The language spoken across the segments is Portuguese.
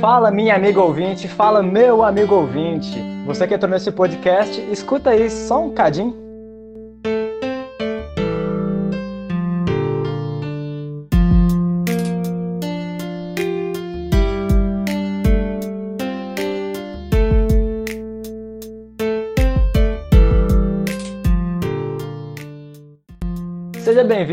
Fala, minha amiga ouvinte, fala, meu amigo ouvinte. Você que entrou nesse podcast, escuta aí só um cadinho.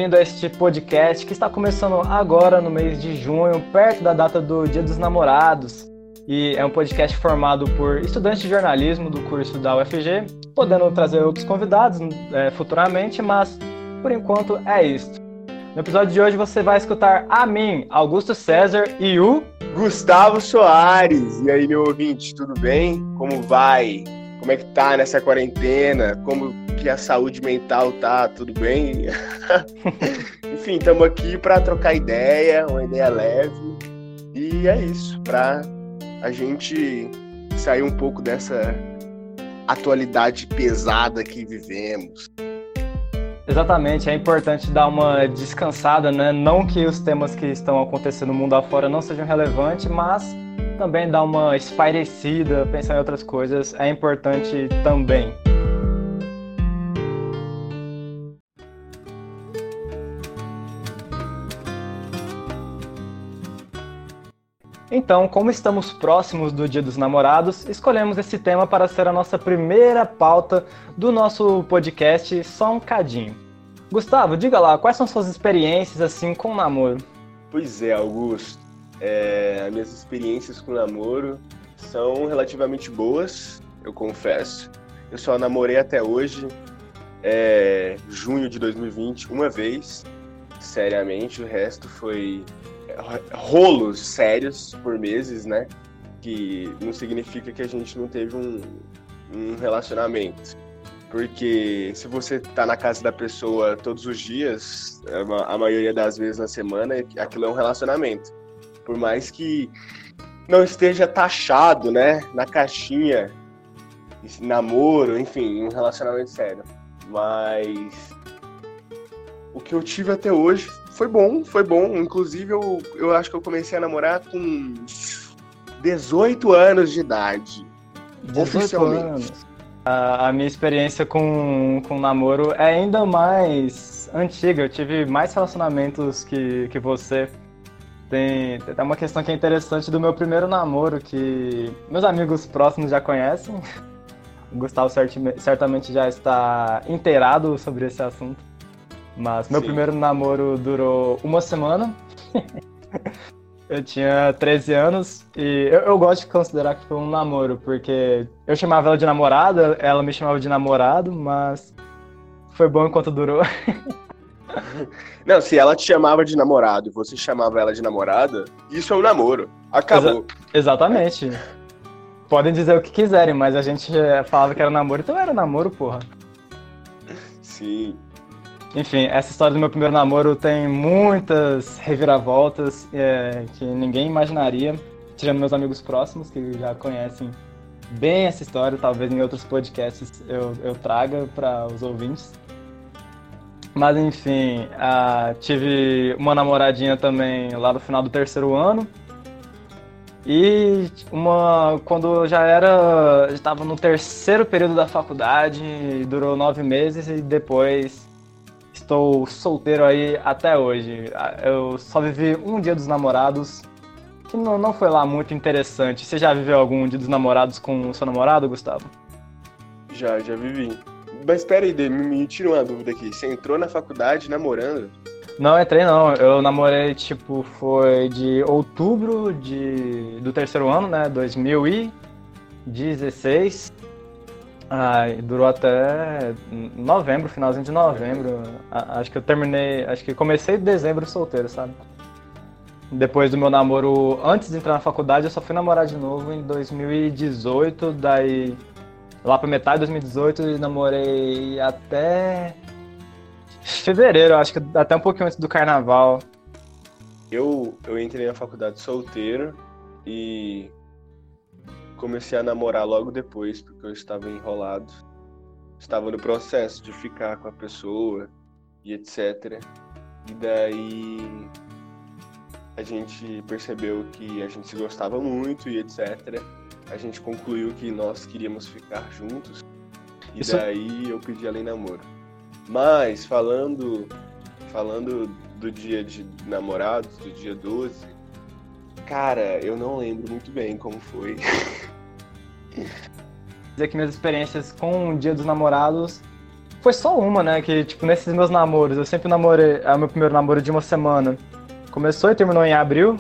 Bem-vindo a este podcast que está começando agora no mês de junho, perto da data do Dia dos Namorados. E é um podcast formado por estudantes de jornalismo do curso da UFG, podendo trazer outros convidados é, futuramente, mas por enquanto é isso. No episódio de hoje você vai escutar a mim, Augusto César e o Gustavo Soares. E aí, meu ouvinte, tudo bem? Como vai? Como é que tá nessa quarentena? Como que a saúde mental tá? Tudo bem? Enfim, estamos aqui para trocar ideia, uma ideia leve. E é isso, para a gente sair um pouco dessa atualidade pesada que vivemos. Exatamente, é importante dar uma descansada, né? Não que os temas que estão acontecendo no mundo afora não sejam relevantes, mas também dar uma espairecida, pensar em outras coisas é importante também. Então, como estamos próximos do Dia dos Namorados, escolhemos esse tema para ser a nossa primeira pauta do nosso podcast Só um Cadinho. Gustavo, diga lá, quais são suas experiências assim com o namoro? Pois é, Augusto. É, as minhas experiências com namoro são relativamente boas, eu confesso. Eu só namorei até hoje, é, junho de 2020, uma vez, seriamente. O resto foi rolos sérios por meses, né? Que não significa que a gente não teve um, um relacionamento. Porque se você tá na casa da pessoa todos os dias, a maioria das vezes na semana, aquilo é um relacionamento por mais que não esteja taxado, né, na caixinha, namoro, enfim, um relacionamento sério. Mas o que eu tive até hoje foi bom, foi bom. Inclusive, eu, eu acho que eu comecei a namorar com 18 anos de idade. Oficialmente. Anos. A, a, minha experiência com, com namoro é ainda mais antiga. Eu tive mais relacionamentos que, que você. Tem, tem uma questão que é interessante do meu primeiro namoro, que meus amigos próximos já conhecem. O Gustavo certamente já está inteirado sobre esse assunto. Mas meu Sim. primeiro namoro durou uma semana. eu tinha 13 anos e eu, eu, gosto de considerar que foi um namoro, porque eu chamava ela de namorada, ela me chamava de namorado, mas foi bom enquanto durou. Não, se ela te chamava de namorado e você chamava ela de namorada, isso é um namoro. Acabou. Exa exatamente. Podem dizer o que quiserem, mas a gente falava que era namoro, então era namoro, porra. Sim. Enfim, essa história do meu primeiro namoro tem muitas reviravoltas é, que ninguém imaginaria, tirando meus amigos próximos que já conhecem bem essa história. Talvez em outros podcasts eu, eu traga para os ouvintes. Mas enfim, uh, tive uma namoradinha também lá no final do terceiro ano. E uma quando já era. estava no terceiro período da faculdade, durou nove meses e depois estou solteiro aí até hoje. Eu só vivi um dia dos namorados, que não, não foi lá muito interessante. Você já viveu algum dia dos namorados com o seu namorado, Gustavo? Já, já vivi. Mas espera aí, me, me tira uma dúvida aqui. Você entrou na faculdade namorando? Não, entrei não. Eu namorei, tipo, foi de outubro de, do terceiro ano, né? 2016. Ai, durou até novembro, finalzinho de novembro. Acho que eu terminei, acho que comecei em dezembro solteiro, sabe? Depois do meu namoro, antes de entrar na faculdade, eu só fui namorar de novo em 2018, daí lá pra metade de 2018 e namorei até fevereiro, acho que até um pouquinho antes do carnaval. Eu, eu entrei na faculdade solteiro e comecei a namorar logo depois, porque eu estava enrolado. Estava no processo de ficar com a pessoa e etc. E daí a gente percebeu que a gente se gostava muito e etc. A gente concluiu que nós queríamos ficar juntos. E Isso... daí eu pedi ela em namoro. Mas falando falando do dia de namorados, do dia 12, cara, eu não lembro muito bem como foi. Dizer que minhas experiências com o dia dos namorados foi só uma, né? Que, tipo, nesses meus namoros, eu sempre namorei, é o meu primeiro namoro de uma semana. Começou e terminou em abril,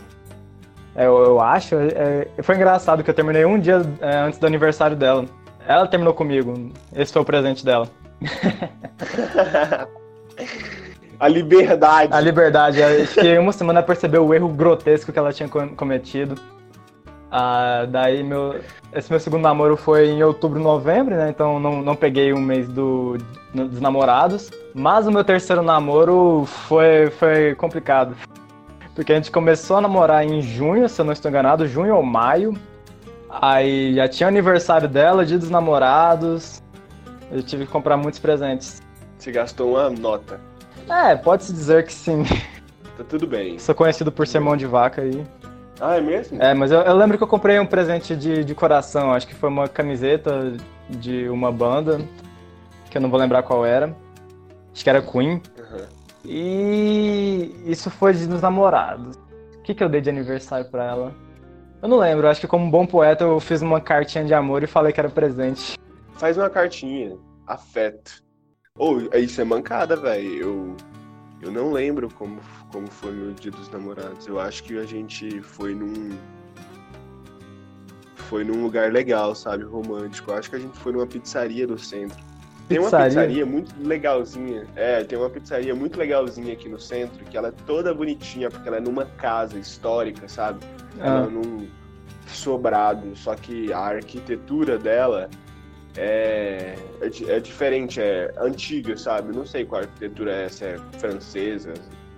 eu, eu, acho. É, foi engraçado que eu terminei um dia é, antes do aniversário dela. Ela terminou comigo. Esse foi o presente dela. A liberdade. A liberdade. Acho que em uma semana percebeu o erro grotesco que ela tinha cometido. Ah, daí meu, esse meu segundo namoro foi em outubro, novembro, né? Então não, não peguei um mês do, dos namorados. Mas o meu terceiro namoro foi, foi complicado. Porque a gente começou a namorar em junho, se eu não estou enganado, junho ou maio. Aí já tinha aniversário dela, dia dos namorados. Eu tive que comprar muitos presentes. Você gastou uma nota. É, pode-se dizer que sim. Tá tudo bem. Sou conhecido por ser mão de vaca aí. Ah, é mesmo? É, mas eu, eu, lembro que eu comprei um presente de, de coração. Acho que foi uma camiseta de uma banda, que eu não vou lembrar qual era. Acho que era Queen. E isso foi de dos namorados. O que, que eu dei de aniversário pra ela? Eu não lembro, acho que como bom poeta eu fiz uma cartinha de amor e falei que era presente. Faz uma cartinha, afeto. Ou, oh, isso é mancada, velho. Eu, eu não lembro como, como foi meu dia dos namorados. Eu acho que a gente foi num. Foi num lugar legal, sabe? Romântico. Eu acho que a gente foi numa pizzaria do centro. Tem uma pizzaria muito legalzinha. É, tem uma pizzaria muito legalzinha aqui no centro, que ela é toda bonitinha, porque ela é numa casa histórica, sabe? Ela ah. é num sobrado, só que a arquitetura dela é, é, é, diferente, é antiga, sabe? Não sei qual arquitetura é, se é francesa,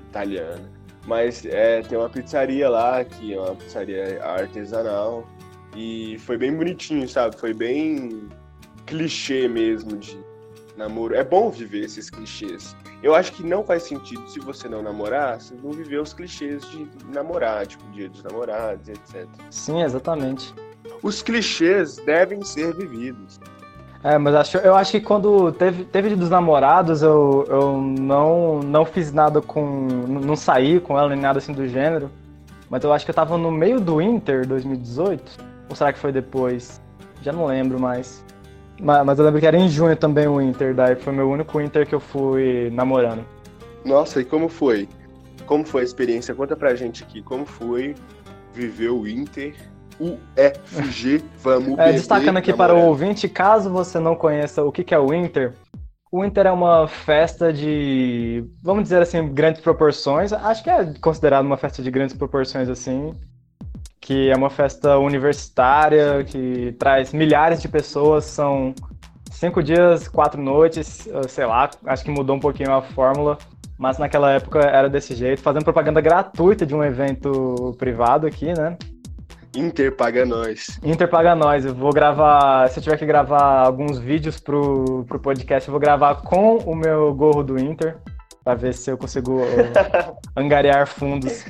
italiana. Mas é, tem uma pizzaria lá, que é uma pizzaria artesanal. E foi bem bonitinho, sabe? Foi bem clichê mesmo de namoro. É bom viver esses clichês. Eu acho que não faz sentido se você não namorar, você não viver os clichês de namorar, tipo dia dos namorados, etc. Sim, exatamente. Os clichês devem ser vividos. É, mas acho, eu acho que quando teve, teve dos namorados, eu, eu não, não fiz nada com. Não saí com ela nem nada assim do gênero. Mas eu acho que eu tava no meio do Inter 2018. Ou será que foi depois? Já não lembro mais. Mas, mas eu lembro que era em junho também o Inter, daí foi meu único Inter que eu fui namorando. Nossa, e como foi? Como foi a experiência? Conta pra gente aqui, como foi viver o Inter UFG, vamos é, Destacando aqui para o ouvinte, caso você não conheça o que é o Inter, o Inter é uma festa de, vamos dizer assim, grandes proporções. Acho que é considerado uma festa de grandes proporções, assim. Que é uma festa universitária, que traz milhares de pessoas, são cinco dias, quatro noites, sei lá, acho que mudou um pouquinho a fórmula. Mas naquela época era desse jeito, fazendo propaganda gratuita de um evento privado aqui, né? Inter paga nós. Inter paga nós. Eu vou gravar. Se eu tiver que gravar alguns vídeos pro, pro podcast, eu vou gravar com o meu gorro do Inter. Pra ver se eu consigo angariar fundos.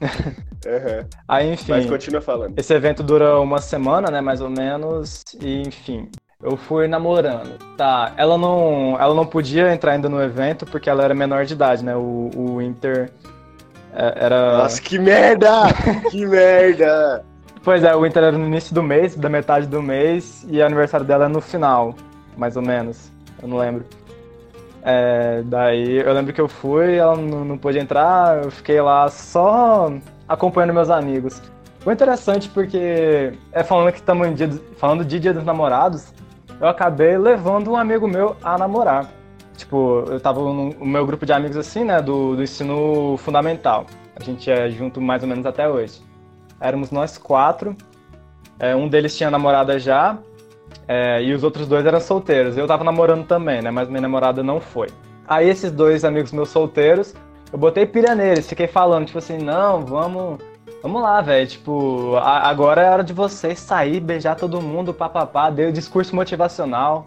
Uhum. Aí, enfim. Mas continua falando. Esse evento dura uma semana, né? Mais ou menos. E, enfim. Eu fui namorando. Tá, ela não, ela não podia entrar ainda no evento porque ela era menor de idade, né? O, o Inter é, era. Nossa, que merda! que merda! Pois é, o Inter era no início do mês, da metade do mês, e o aniversário dela é no final, mais ou menos. Eu não lembro. É, daí eu lembro que eu fui, ela não, não pôde entrar, eu fiquei lá só acompanhando meus amigos. Foi interessante porque, é falando que estamos dia, falando de Dia dos Namorados, eu acabei levando um amigo meu a namorar. Tipo, eu tava no, no meu grupo de amigos assim, né, do, do ensino fundamental. A gente é junto mais ou menos até hoje. Éramos nós quatro. É, um deles tinha namorada já. É, e os outros dois eram solteiros. Eu tava namorando também, né? Mas minha namorada não foi. Aí esses dois amigos meus solteiros, eu botei pilha neles, fiquei falando, tipo assim, não, vamos. Vamos lá, velho. Tipo, a, agora é hora de vocês sair, beijar todo mundo, papapá. Dei o discurso motivacional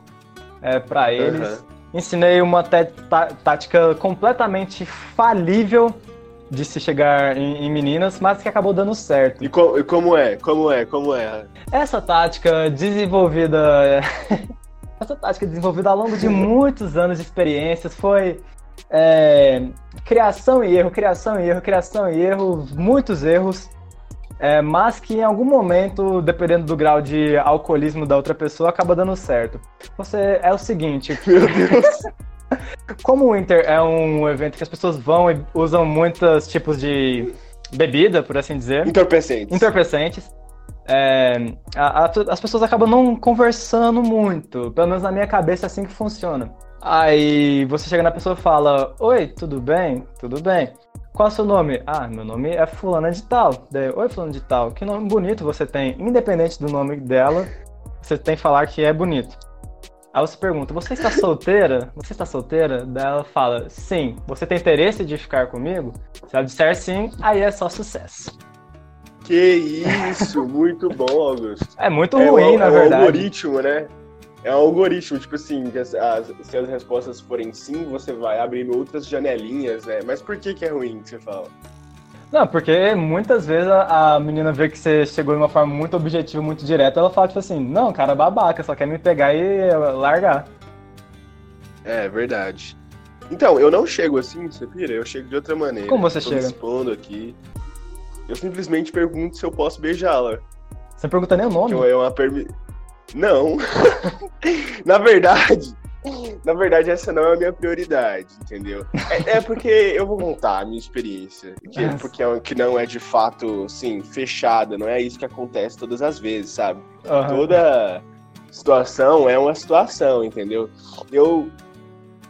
é, para eles. Uhum. Ensinei uma tática completamente falível de se chegar em, em meninas, mas que acabou dando certo. E, co e como é? Como é? Como é? Essa tática desenvolvida. essa tática desenvolvida ao longo de muitos anos de experiências foi é, criação e erro, criação e erro, criação e erro, muitos erros, é, mas que em algum momento, dependendo do grau de alcoolismo da outra pessoa, acaba dando certo. Você é o seguinte. Meu Deus. Como o Winter é um evento que as pessoas vão e usam muitos tipos de bebida, por assim dizer. Entorpecentes. Entorpecentes. É, a, a, as pessoas acabam não conversando muito. Pelo menos na minha cabeça é assim que funciona. Aí você chega na pessoa e fala: Oi, tudo bem? Tudo bem. Qual é o seu nome? Ah, meu nome é Fulana de Tal. Daí, Oi, Fulana de Tal. Que nome bonito você tem. Independente do nome dela, você tem que falar que é bonito. Aí você pergunta: Você está solteira? Você está solteira? Daí ela fala: Sim. Você tem interesse de ficar comigo? Se ela disser sim, aí é só sucesso. Que isso, muito bom, Augusto. É muito ruim, é, na é verdade. É um algoritmo, né? É um algoritmo, tipo assim, as, as, se as respostas forem sim, você vai abrindo outras janelinhas, né? Mas por que que é ruim que você fala? Não, porque muitas vezes a, a menina vê que você chegou de uma forma muito objetiva, muito direta, ela fala tipo assim, não, cara babaca, só quer me pegar e largar. É, verdade. Então, eu não chego assim, você pira? Eu chego de outra maneira. Como você Tô chega? Me expondo aqui. Eu simplesmente pergunto se eu posso beijá-la. Você não pergunta nem o nome? Que é uma permi... Não. na verdade, na verdade, essa não é a minha prioridade, entendeu? É, é porque eu vou contar a minha experiência. Que, Nossa. porque é, que não é de fato, assim, fechada. Não é isso que acontece todas as vezes, sabe? Aham. Toda situação é uma situação, entendeu? Eu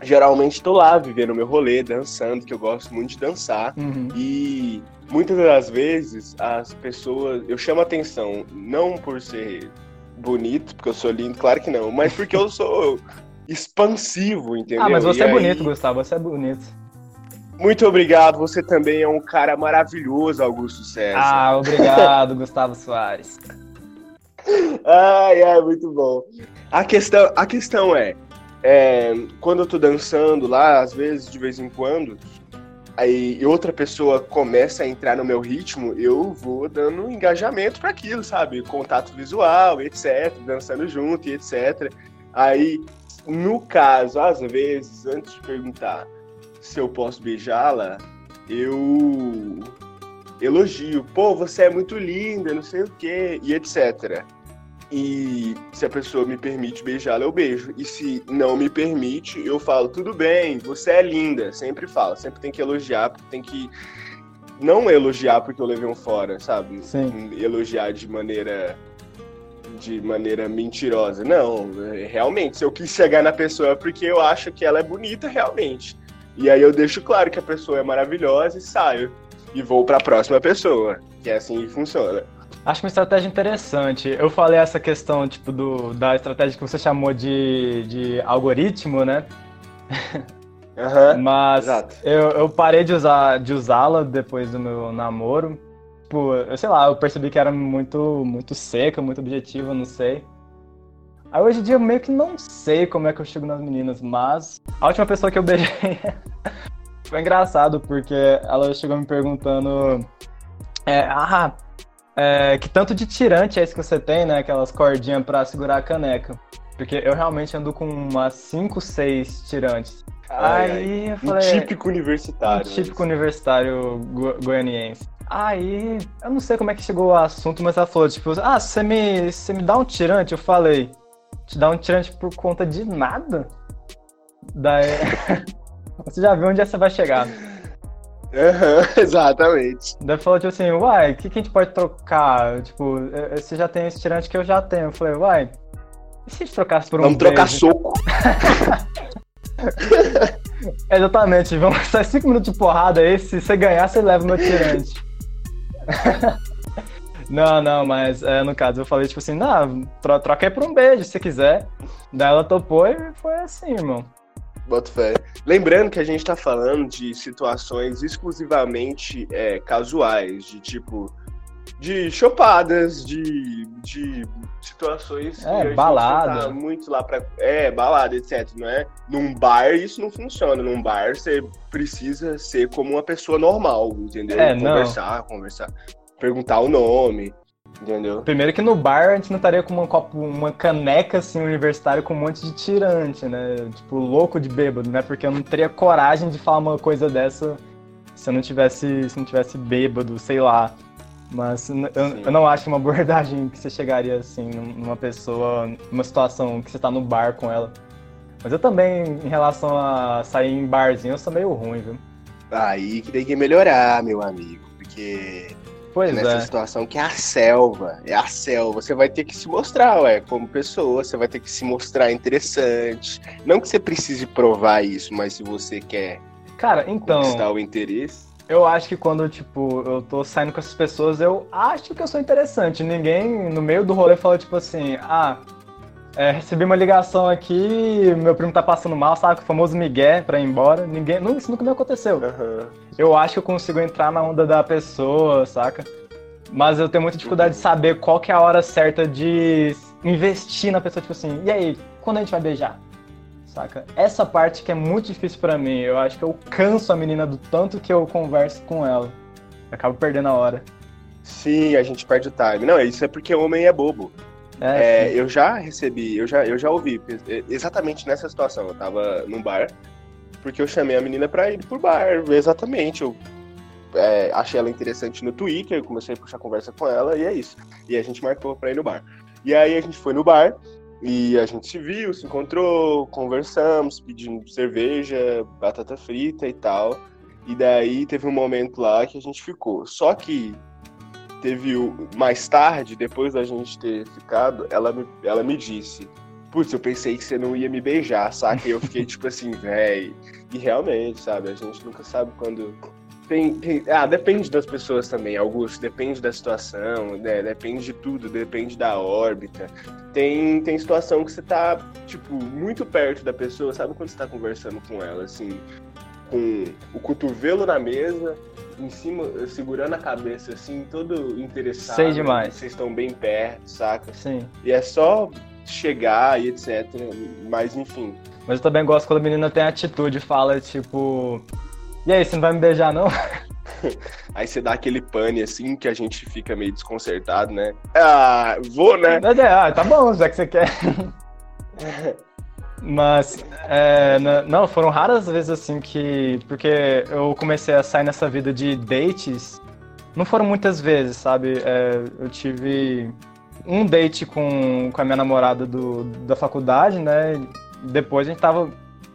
geralmente tô lá vivendo meu rolê, dançando, que eu gosto muito de dançar. Uhum. E muitas das vezes as pessoas. Eu chamo atenção, não por ser bonito, porque eu sou lindo, claro que não, mas porque eu sou expansivo, entendeu? Ah, mas você E é aí- bonito, Gustavo, você é bonito. Muito obrigado, você também é um cara maravilhoso, Augusto César. Ah, obrigado, Gustavo Soares. Ai, ai, muito bom. A questão, a questão é, é, quando eu tô dançando lá, às vezes, de vez em quando, aí outra pessoa começa a entrar no meu ritmo, eu vou dando engajamento para aquilo, sabe? Contato visual, etc, dançando junto e etc. Aí, no caso, às vezes, antes de perguntar se eu posso beijá-la, eu elogio. Pô, você é muito linda, não sei o quê, e etc. E se a pessoa me permite beijá-la, eu beijo. E se não me permite, eu falo, tudo bem, você é linda. Sempre falo, sempre tem que elogiar, porque tem que. Não elogiar porque eu levei um fora, sabe? Sim. Elogiar de maneira. De maneira mentirosa. Não, realmente, se eu quis chegar na pessoa é porque eu acho que ela é bonita realmente. E aí eu deixo claro que a pessoa é maravilhosa e saio. E vou pra próxima pessoa. Que é assim que funciona. Acho uma estratégia interessante. Eu falei essa questão, tipo, do, da estratégia que você chamou de, de algoritmo, né? Aham. Mas Exato. eu, eu parei de usar de usá-la depois do meu namoro. Tipo, eu sei lá, eu percebi que era muito, muito seca, muito objetiva, não sei. Aí hoje em dia eu meio que não sei como é que eu chego nas meninas, mas a última pessoa que eu beijei foi engraçado, porque ela chegou me perguntando. É, ah, é, que tanto de tirante é esse que você tem, né? Aquelas cordinhas pra segurar a caneca. Porque eu realmente ando com umas 5, 6 tirantes. Ai, Aí eu Um falei. típico universitário. Um típico universitário go- goianiense. Aí, eu não sei como é que chegou o assunto, mas ela falou, tipo, ah, você me, você me dá um tirante? Eu falei, te dá um tirante por conta de nada? Daí, você já viu onde essa vai chegar. Aham, exatamente. Daí falou, tipo assim, uai, o que, que a gente pode trocar? Tipo, você já tem esse tirante que eu já tenho. Eu falei, uai, e se a gente trocasse por um Vamos trocar beijo? soco. Exatamente, vamos sair cinco minutos de porrada aí, se você ganhar, você leva o meu tirante. não, não, mas é, no caso eu falei, tipo assim, não, tro troca aí por um beijo, se quiser. Daí ela topou e foi assim, irmão. Boto fé. Lembrando que a gente tá falando de situações exclusivamente é, casuais, de tipo. De chopadas, de, de situações É, que balada. não tá muito lá pra. É, balada, etc. Não é? Num bar isso não funciona. Num bar você precisa ser como uma pessoa normal, entendeu? É, não. conversar, conversar. Perguntar o nome, entendeu? Primeiro que no bar a gente não estaria com uma, copo, uma caneca assim universitária com um monte de tirante, né? Tipo, louco de bêbado, né? Porque eu não teria coragem de falar uma coisa dessa se eu não tivesse, se não tivesse bêbado, sei lá. Mas eu, eu não acho uma abordagem que você chegaria assim num- numa pessoa, numa situação que você tá no bar com ela. Mas eu também, em relação a sair em barzinho, eu sou meio ruim, viu? Aí que tem que melhorar, meu amigo. Porque Pois nessa é. situação que é a selva. É a selva. Você vai ter que se mostrar, ué, como pessoa, você vai ter que se mostrar interessante. Não que você precise provar isso, mas se você quer Cara, então. conquistar o interesse. Eu acho que quando, tipo, eu tô saindo com essas pessoas, eu acho que eu sou interessante. Ninguém no meio do rolê falou, tipo assim, ah, é, recebi uma ligação aqui, meu primo tá passando mal, sabe? O famoso Miguel pra ir embora. Ninguém. Não, isso nunca me aconteceu. Aham. Eu acho que eu consigo entrar na onda da pessoa, saca? Mas eu tenho muita dificuldade de saber qual que é a hora certa de investir na pessoa, tipo assim, e aí, quando a gente vai beijar? Saca? Essa parte que é muito difícil pra mim. Eu acho que eu canso a menina do tanto que eu converso com ela. Eu acabo perdendo a hora. Sim, a gente perde o time. Não, isso é porque homem é bobo. É, É, eu já recebi, eu já, eu já ouvi é, exatamente nessa situação. Eu tava num bar, porque eu chamei a menina pra ir pro bar. Exatamente. Eu é, achei ela interessante no Twitter, comecei a puxar conversa com ela e é isso. E a gente marcou pra ir no bar. E aí a gente foi no bar e a gente se viu, se encontrou, conversamos, pedimos cerveja, batata frita e tal. E daí teve um momento lá que a gente ficou. Só que teve o, mais tarde, depois da gente ter ficado, ela me, ela me disse: Putz, eu pensei que você não ia me beijar, saca? E eu fiquei tipo assim, véi. E realmente, sabe? A gente nunca sabe quando. Tem, tem- ah, depende das pessoas também, Augusto. Depende da situação, né? Depende de tudo, depende da órbita. Tem, tem situação que você tá, tipo, muito perto da pessoa, sabe quando você tá conversando com ela, assim, com o cotovelo na mesa, em cima, segurando a cabeça, assim, todo interessado. Sei demais. Vocês estão bem perto, saca? sim. E é só chegar e etc. Mas enfim. Mas eu também gosto quando a menina tem atitude fala, tipo. E aí, você não vai me beijar, não? Aí você dá aquele pane assim que a gente fica meio desconcertado, né? Ah, vou, né? É, ah, tá bom, já que você quer. Mas, é, não, foram raras vezes assim que. Porque eu comecei a sair nessa vida de dates. Não foram muitas vezes, sabe? É, eu tive um date com, com a minha namorada do, da faculdade, né? Depois a gente tava.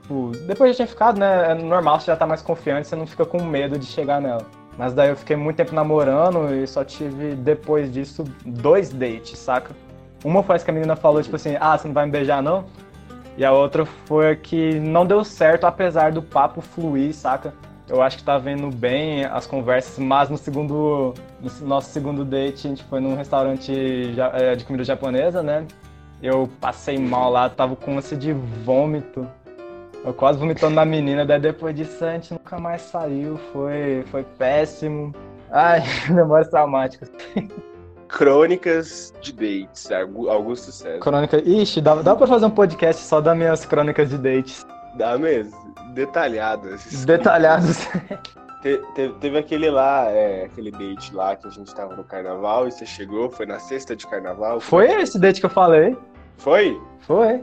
Tipo, depois já tinha ficado, né? É normal, você já tá mais confiante, você não fica com medo de chegar nela. Mas daí eu fiquei muito tempo namorando e só tive, depois disso, dois dates, saca? Uma foi essa que a menina falou, tipo assim, ah, você não vai me beijar, não? E a outra foi que não deu certo, apesar do papo fluir, saca? Eu acho que tá vendo bem as conversas, mas no segundo. No nosso segundo date, a gente foi num restaurante eh, de comida japonesa, né? Eu passei mal lá, tava com ânsia de vômito. Eu quase vomitando na menina, daí depois disso a gente nunca mais saiu, foi, foi péssimo. Ai, memórias traumáticas. Crônicas de dates, Augu- Augusto César. Crônica. Ixi, dá, dá pra fazer um podcast só das minhas crônicas de dates. Dá mesmo. Detalhadas. Detalhados. Te- te- teve aquele lá, é, aquele date lá que a gente tava no carnaval e você chegou, foi na sexta de carnaval? Foi esse date que eu falei? Foi? Foi.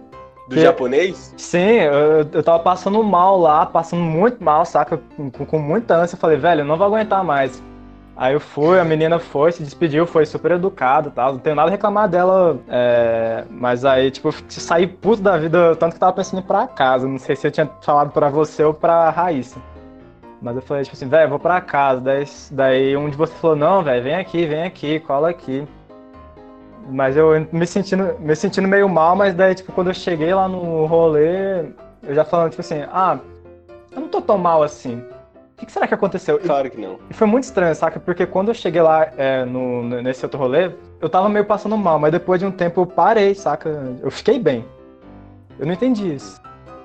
Do Que- japonês? Sim, eu, eu tava passando mal lá, passando muito mal, saca? Com, com muita ânsia. Eu falei, velho, eu não vou aguentar mais. Aí eu fui, a menina foi, se despediu, foi super educada e tal. Não tenho nada a reclamar dela. é, Mas aí, tipo, eu saí puto da vida, tanto que eu tava pensando em ir pra casa. Não sei se eu tinha falado pra você ou pra Raíssa. Mas eu falei, tipo assim, velho, vou pra casa. Daí, daí um de vocês falou, não, velho, vem aqui, vem aqui, cola aqui. Mas eu me sentindo, me sentindo meio mal, mas daí, tipo, quando eu cheguei lá no rolê, eu já falando, tipo assim, ah, eu não tô tão mal assim. O que, será que aconteceu? Claro que não. E foi muito estranho, saca? Porque quando eu cheguei lá é, no, nesse outro rolê, eu tava meio passando mal, mas depois de um tempo eu parei, saca? Eu fiquei bem. Eu não entendi isso.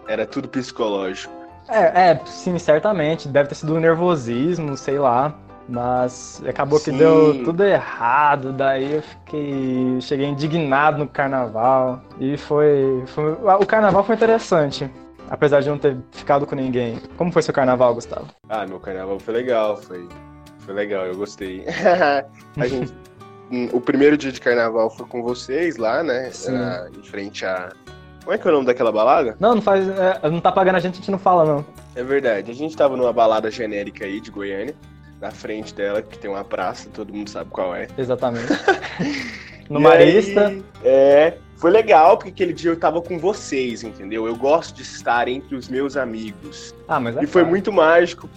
Era tudo psicológico. É, é, sim, certamente. Deve ter sido um nervosismo, sei lá. Mas acabou que deu tudo errado, daí eu fiquei. cheguei indignado no carnaval. E foi, foi. O carnaval foi interessante. Apesar de não ter ficado com ninguém. Como foi seu carnaval, Gustavo? Ah, meu carnaval foi legal, foi, foi legal, eu gostei. a gente, o primeiro dia de carnaval foi com vocês lá, né? Era em frente a. Como é que é o nome daquela balada? Não, não faz. É, não tá pagando a gente, a gente não fala, não. É verdade. A gente tava numa balada genérica aí de Goiânia na frente dela, que tem uma praça, todo mundo sabe qual é. Exatamente. no e Marista. Aí, é, foi legal, porque aquele dia eu tava com vocês, entendeu? Eu gosto de estar entre os meus amigos. Ah, mas é E foi muito mágico.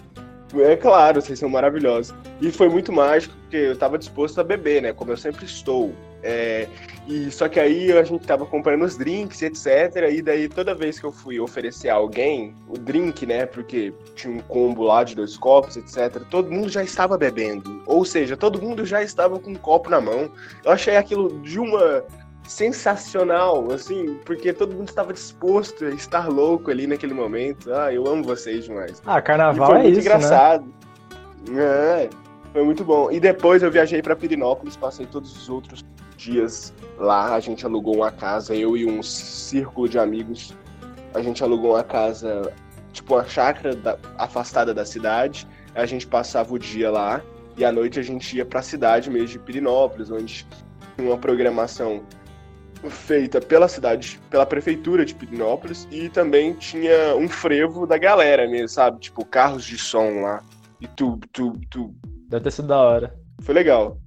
É claro, vocês são maravilhosos. E foi muito mágico, porque eu tava disposto a beber, né? Como eu sempre estou. É, e só que aí a gente tava comprando os drinks, etc. E daí toda vez que eu fui oferecer a alguém o drink, né? Porque tinha um combo lá de dois copos, etc. Todo mundo já estava bebendo. Ou seja, todo mundo já estava com um copo na mão. Eu achei aquilo de uma sensacional, assim, porque todo mundo estava disposto a estar louco ali naquele momento. Ah, eu amo vocês demais. Ah, carnaval é isso, engraçado. né? É, foi muito bom. E depois eu viajei para Pirinópolis, passei todos os outros dias lá. A gente alugou uma casa, eu e um círculo de amigos. A gente alugou uma casa, tipo uma chácara da, afastada da cidade. A gente passava o dia lá e à noite a gente ia para a cidade mesmo de Pirinópolis, onde tinha uma programação feita pela cidade, pela prefeitura de Pirinópolis e também tinha um frevo da galera mesmo, sabe? Tipo, carros de som lá e tudo, tudo, tudo. Deve ter sido da hora. Foi legal.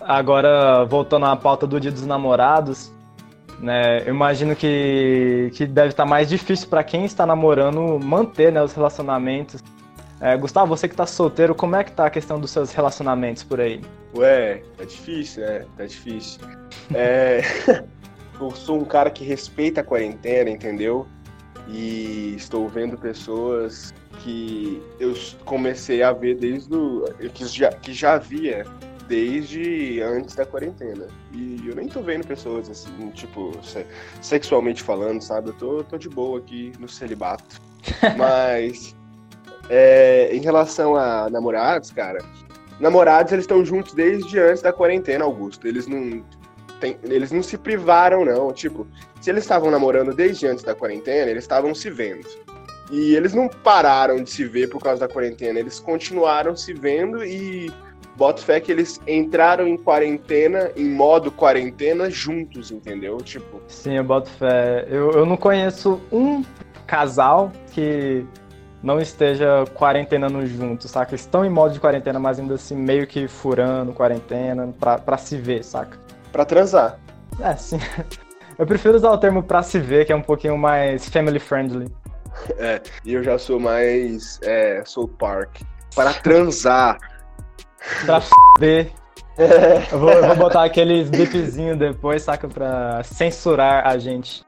Agora, voltando à pauta do Dia dos Namorados, né, eu imagino que, que deve estar mais difícil para quem está namorando manter né, os relacionamentos. É, Gustavo, você que tá solteiro, como é que tá a questão dos seus relacionamentos por aí? Ué, tá difícil, né? Tá difícil. É... eu sou um cara que respeita a quarentena, entendeu? E estou vendo pessoas que eu comecei a ver desde o... que já, que já havia desde antes da quarentena. E eu nem tô vendo pessoas assim, tipo, sexualmente falando, sabe? Eu tô, tô de boa aqui no celibato. Mas, é, em relação a namorados, cara, namorados eles estão juntos desde antes da quarentena, Augusto. Eles não. Tem, eles não se privaram, não. Tipo, se eles estavam namorando desde antes da quarentena, eles estavam se vendo. E eles não pararam de se ver por causa da quarentena, eles continuaram se vendo e boto fé que eles entraram em quarentena, em modo quarentena, juntos, entendeu? Tipo. Sim, eu boto fé. Eu, eu não conheço um casal que não esteja quarentenando junto, saca? Estão em modo de quarentena, mas ainda assim meio que furando quarentena pra, pra se ver, saca? Pra transar. É, sim. Eu prefiro usar o termo pra se ver, que é um pouquinho mais family friendly. É, e eu já sou mais é, Soul Park. Para transar. pra f***. Eu vou, eu vou botar aqueles bipzinhos depois, saca? Pra censurar a gente.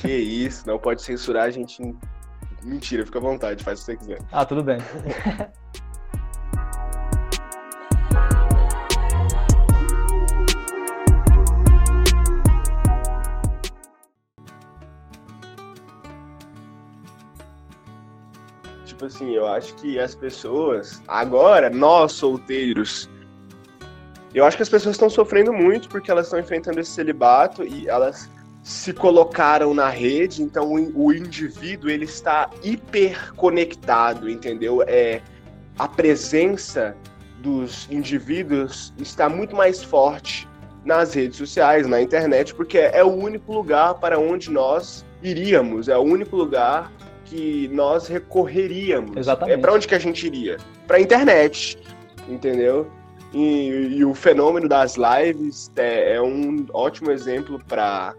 Que isso, não pode censurar a gente. Mentira, fica à vontade, faz o que você quiser. Ah, tudo bem. tipo assim, eu acho que as pessoas, agora, nós solteiros, eu acho que as pessoas estão sofrendo muito porque elas estão enfrentando esse celibato e elas se colocaram na rede, então o, indivíduo ele está hiperconectado, entendeu? É a presença dos indivíduos está muito mais forte nas redes sociais, na internet, porque é o único lugar para onde nós iríamos, é o único lugar que nós recorreríamos. Exatamente. É para onde que a gente iria? Para a internet, entendeu? E, e, o fenômeno das lives é, é um ótimo exemplo para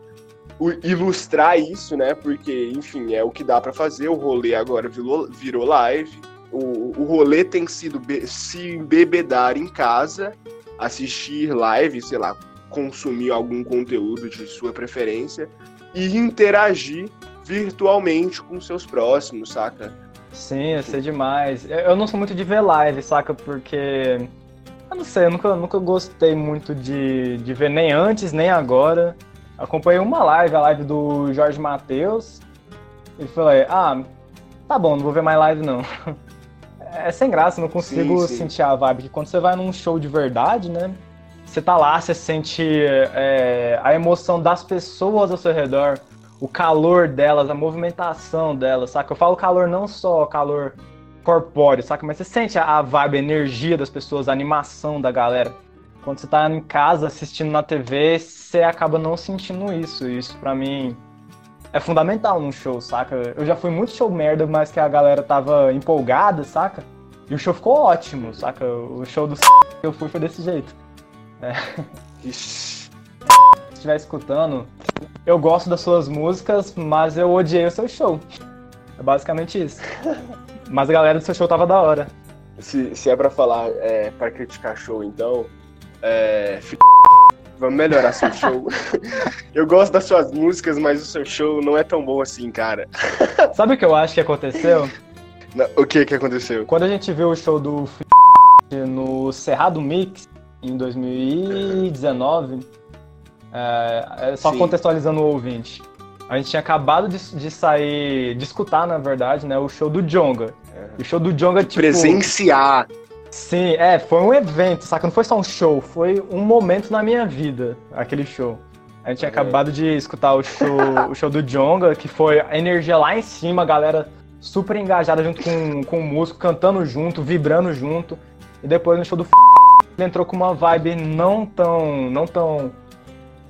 ilustrar isso, né? Porque, enfim, é o que dá para fazer. O rolê agora virou, virou live. O, o rolê tem sido se embebedar em casa, assistir live, sei lá, consumir algum conteúdo de sua preferência e interagir virtualmente com seus próximos, saca? Sim, ia ser demais. Eu não sou muito de ver live, saca? Porque. Eu não sei, eu nunca, nunca gostei muito de, de ver nem antes, nem agora. Acompanhei uma live, a live do Jorge Matheus. E falei, ah, tá bom, não vou ver mais live não. É sem graça, não consigo sim, sim. sentir a vibe. Que quando você vai num show de verdade, né? Você tá lá, você sente é, a emoção das pessoas ao seu redor, o calor delas, a movimentação delas, saca? Eu falo calor não só calor corpóreo, saca? Mas você sente a vibe, a energia das pessoas, a animação da galera. Quando você tá em casa assistindo na TV, você acaba não sentindo isso. Isso para mim é fundamental num show, saca? Eu já fui muito show merda, mas que a galera tava empolgada, saca? E o show ficou ótimo, saca? O show do que eu fui foi desse jeito. É. Se estiver escutando, eu gosto das suas músicas, mas eu odiei o seu show. É basicamente isso. Mas a galera do seu show tava da hora. Se, se é pra falar, é, pra criticar show, então, é, Vamos melhorar seu show. eu gosto das suas músicas, mas o seu show não é tão bom assim, cara. Sabe o que eu acho que aconteceu? Não, o que que aconteceu? Quando a gente viu o show do no Cerrado Mix, em 2019, é, é, só Sim. contextualizando o ouvinte. A gente tinha acabado de, de, sair, de escutar, na verdade, né, o show do Jonga. É. O show do Jonga, tipo... Presenciar. Sim, é, foi um evento, saca? Não foi só um show, foi um momento na minha vida, aquele show. A gente tinha uhum. acabado de escutar o show, o show do Jonga, que foi a energia lá em cima, a galera super engajada junto com, com o músico, cantando junto, vibrando junto. E depois no show do ele entrou com uma vibe não tão, não tão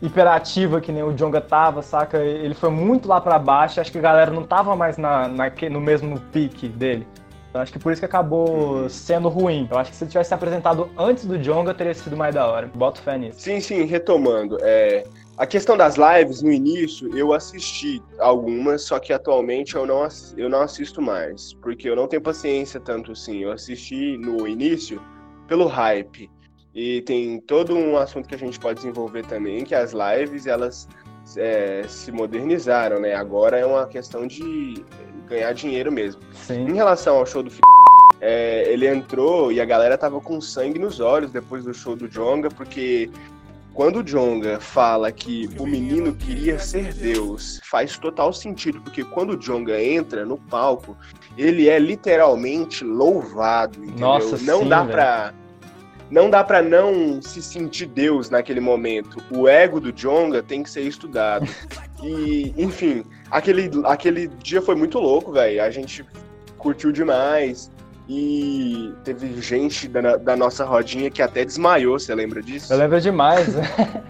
hiperativa que nem o Jonga tava, saca? Ele foi muito lá para baixo, acho que a galera não tava mais na, na, no mesmo pique dele. Eu acho que por isso que acabou sendo ruim. Eu acho que se ele tivesse apresentado antes do Jonga, teria sido mais da hora. Boto fé nisso. Sim, sim, retomando. É, a questão das lives, no início, eu assisti algumas, só que atualmente eu não, eu não assisto mais. Porque eu não tenho paciência tanto assim. Eu assisti no início pelo hype. E tem todo um assunto que a gente pode desenvolver também, que as lives, elas é, se modernizaram, né? Agora é uma questão de ganhar dinheiro mesmo. Sim. Em relação ao show do é, ele entrou e a galera tava com sangue nos olhos depois do show do Jonga, porque quando o Jonga fala que o menino queria ser Deus, faz total sentido, porque quando o Jonga entra no palco, ele é literalmente louvado, entendeu? Nossa, não sim, dá pra não dá para não se sentir Deus naquele momento. O ego do Jonga tem que ser estudado. E, enfim, aquele, aquele dia foi muito louco, velho. A gente curtiu demais. E teve gente da, da, nossa rodinha que até desmaiou, você lembra disso? Eu lembro demais.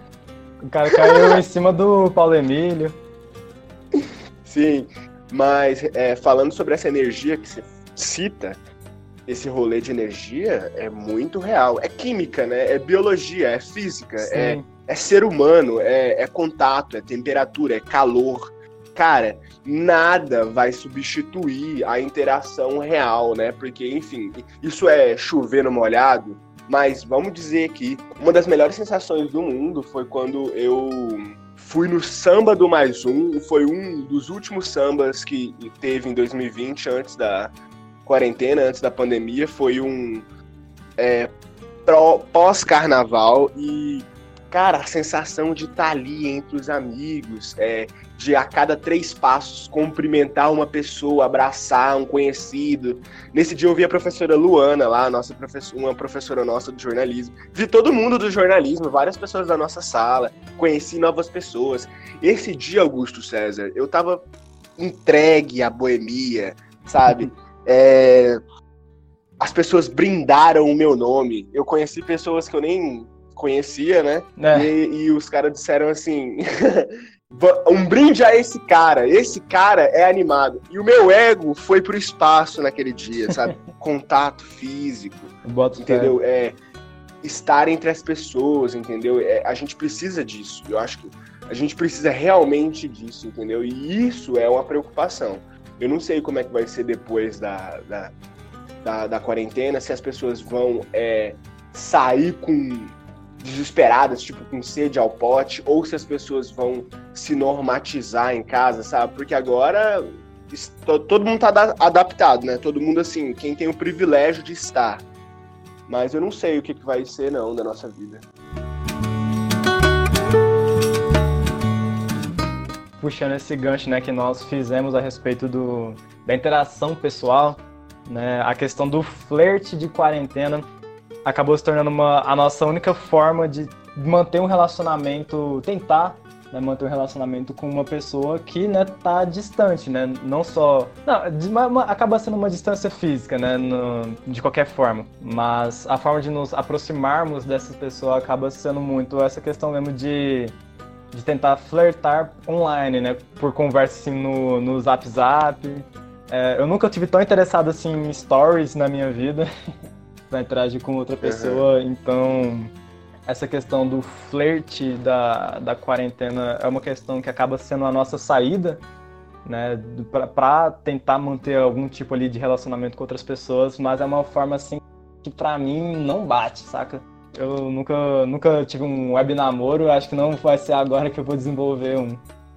o cara caiu em cima do Paulo Emílio. Sim, mas é, falando sobre essa energia que você cita, esse rolê de energia é muito real. É química, né? É biologia, é física, é, é ser humano, é, é contato, é temperatura, é calor. Cara, nada vai substituir a interação real, né? Porque, enfim, isso é chover no molhado, mas vamos dizer que uma das melhores sensações do mundo foi quando eu fui no samba do Mais Um, foi um dos últimos sambas que teve em 2020, antes da, quarentena, antes da pandemia, foi um é, pós-carnaval e, cara, a sensação de estar tá ali entre os amigos, é, de a cada três passos cumprimentar uma pessoa, abraçar um conhecido. Nesse dia eu vi a professora Luana lá, nossa professora, uma professora nossa do jornalismo. Vi todo mundo do jornalismo, várias pessoas da nossa sala, conheci novas pessoas. Esse dia, Augusto César, eu tava entregue à boemia, sabe? É, as pessoas brindaram o meu nome. Eu conheci pessoas que eu nem conhecia, né? É. E, e, os caras disseram assim: um brinde a esse cara. Esse cara é animado. E o meu ego foi pro espaço naquele dia, sabe? Contato físico. Boto entendeu? É, estar entre as pessoas, entendeu? É, a gente precisa disso. Eu acho que a gente precisa realmente disso, entendeu? E isso é uma preocupação. Eu não sei como é que vai ser depois da, da, da, da quarentena, se as pessoas vão é, sair com desesperadas, tipo com sede ao pote, ou se as pessoas vão se normatizar em casa, sabe? Porque agora todo mundo tá adaptado, né? Todo mundo assim, quem tem o privilégio de estar. Mas eu não sei o que, que vai ser não da nossa vida. Puxando esse gancho, né, que nós fizemos a respeito do, da interação pessoal, né, a questão do flerte de quarentena acabou se tornando uma, a nossa única forma de manter um relacionamento, tentar né, manter um relacionamento com uma pessoa que né, tá distante, né? Não só. Não, uma, acaba sendo uma distância física, né? No, de qualquer forma. Mas a forma de nos aproximarmos dessa pessoa acaba sendo muito essa questão mesmo de, de tentar flertar online, né? Por conversa assim no, no Zap Zap. É, eu nunca tive tão interessado assim em stories na minha vida. pra interagir com outra pessoa, uhum. então essa questão do flerte da, da quarentena é uma questão que acaba sendo a nossa saída, né, para tentar manter algum tipo ali de relacionamento com outras pessoas, mas é uma forma assim que para mim não bate, saca? Eu nunca, nunca tive um web namoro, acho que não vai ser agora que eu vou desenvolver um.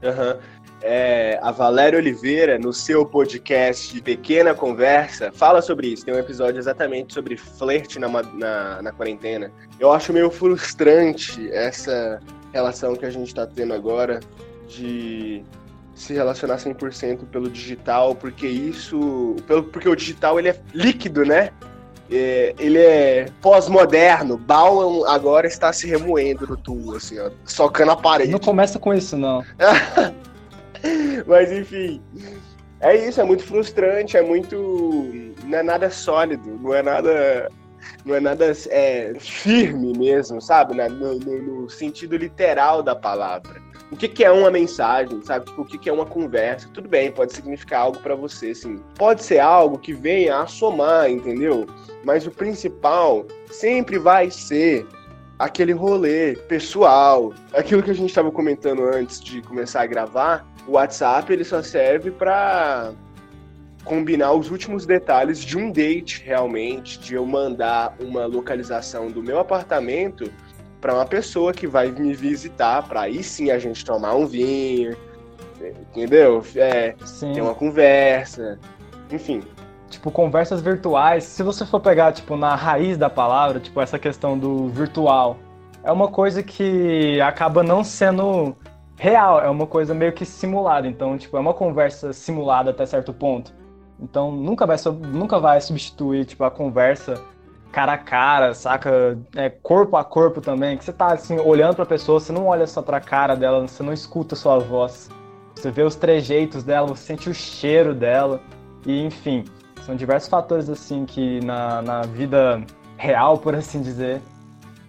Uhum é, a Valéria Oliveira, no seu podcast Pequena Conversa, fala sobre isso. Tem um episódio exatamente sobre flerte na, na, na quarentena. Eu acho meio frustrante essa relação que a gente está tendo agora de se relacionar 100% pelo digital, porque isso, pelo, porque o digital ele é líquido, né? É, ele é pós-moderno. Bauman agora está se remoendo no tubo, assim, ó, socando a parede. Não começa com isso, não. Mas enfim. É isso, é muito frustrante, é muito. Não é nada sólido, não é nada. Não é nada é, firme mesmo, sabe? No, no, no, sentido literal da palavra. O que, que é uma mensagem, sabe? Tipo, o que, que é uma conversa? Tudo bem, pode significar algo para você, sim. Pode ser algo que venha a somar, entendeu? Mas o principal sempre vai ser aquele rolê pessoal, aquilo que a gente estava comentando antes de começar a gravar, o WhatsApp ele só serve para combinar os últimos detalhes de um date realmente, de eu mandar uma localização do meu apartamento para uma pessoa que vai me visitar, para aí sim a gente tomar um vinho, entendeu? É, ter uma conversa, enfim. Tipo, conversas virtuais, se você for pegar, tipo, na raiz da palavra, tipo, essa questão do virtual, é uma coisa que acaba não sendo real, é uma coisa meio que simulada. Então, tipo, é uma conversa simulada até certo ponto. Então, nunca vai, nunca vai substituir, tipo, a conversa cara a cara, saca? É, corpo a corpo também, que você tá, assim, olhando pra pessoa, você não olha só pra cara dela, você não escuta a sua voz. Você vê os trejeitos dela, você sente o cheiro dela. E, enfim, são diversos fatores, assim, que na, na vida real, por assim dizer,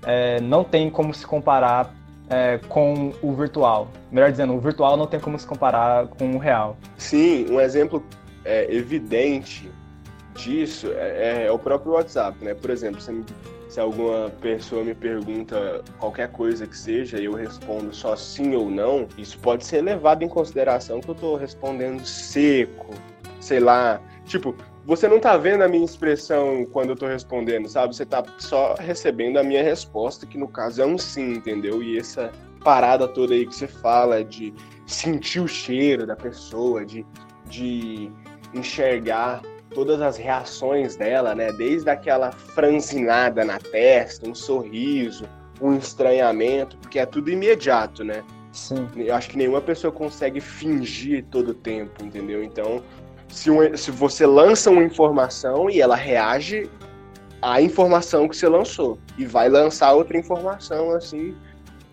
é, não tem como se comparar é, com o virtual. Melhor dizendo, o virtual não tem como se comparar com o real. Sim, um exemplo é, evidente disso é, é, o próprio WhatsApp, né? Por exemplo, se, se alguma pessoa me pergunta qualquer coisa que seja e eu respondo só sim ou não, isso pode ser levado em consideração que eu estou respondendo seco, sei lá. Tipo, você não tá vendo a minha expressão quando eu tô respondendo, sabe? Você tá só recebendo a minha resposta, que no caso é um sim, entendeu? E essa parada toda aí que você fala de sentir o cheiro da pessoa, de, de enxergar todas as reações dela, né? Desde aquela franzinada na testa, um sorriso, um estranhamento, porque é tudo imediato, né? Sim. Eu acho que nenhuma pessoa consegue fingir todo o tempo, entendeu? Então, se, um, se você lança uma informação e ela reage à informação que você lançou e vai lançar outra informação assim,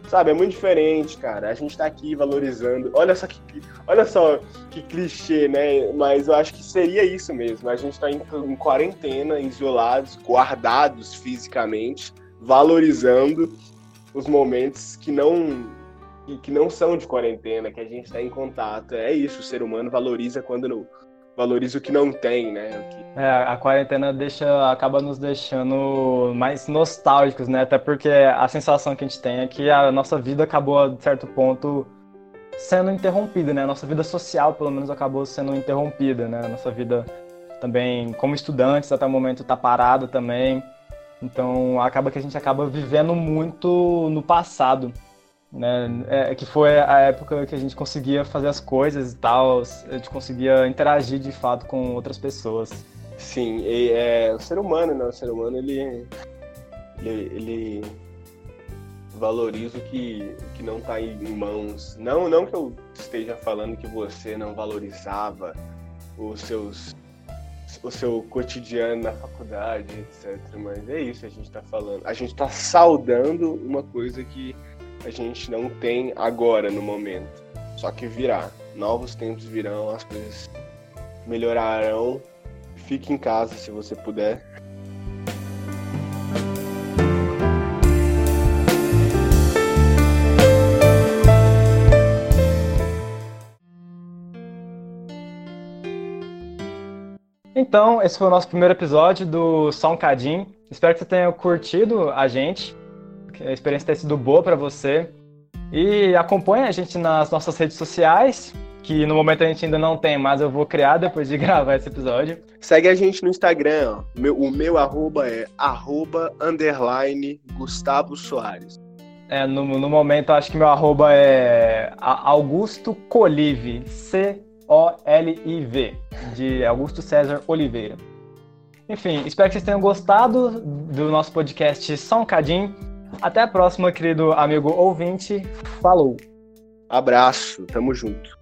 sabe? É muito diferente, cara. A gente tá aqui valorizando. Olha só que, olha só que clichê, né? Mas eu acho que seria isso mesmo. A gente tá em, em quarentena, isolados, guardados fisicamente, valorizando os momentos que não que não são de quarentena, que a gente está em contato. É isso, o ser humano valoriza quando valoriza o que não tem, né? Que... É, a quarentena deixa, acaba nos deixando mais nostálgicos, né? Até porque a sensação que a gente tem é que a nossa vida acabou, de certo ponto, sendo interrompida, né? A nossa vida social, pelo menos, acabou sendo interrompida, né? A nossa vida também, como estudantes, até o momento está parada também. Então, acaba que a gente acaba vivendo muito no passado né? É, que foi a época que a gente conseguia fazer as coisas e tal, a gente conseguia interagir de fato com outras pessoas. Sim, e, é, o ser humano, né? O ser humano, ele, ele, ele valorizo que, que não está em mãos. Não, não que eu esteja falando que você não valorizava os seus o seu cotidiano na faculdade, etc. Mas é isso que a gente está falando. A gente está saudando uma coisa que a gente não tem agora, no momento. Só que virá. Novos tempos virão, as coisas melhorarão. Fique em casa se você puder. Então, esse foi o nosso primeiro episódio do Só um. Espero que você tenha curtido a gente, que a experiência tenha sido boa para você. E acompanhe a gente nas nossas redes sociais, que no momento a gente ainda não tem, mas eu vou criar depois de gravar esse episódio. Segue a gente no Instagram, ó. Meu, o meu arroba é arroba underline Gustavo Soares. É, no, no momento acho que meu arroba é Augusto Colive, C o-L-I-V, de Augusto César Oliveira. Enfim, espero que vocês tenham gostado do nosso podcast Só um Cadinho. Até a próxima, querido amigo ouvinte. Falou! Abraço, tamo junto.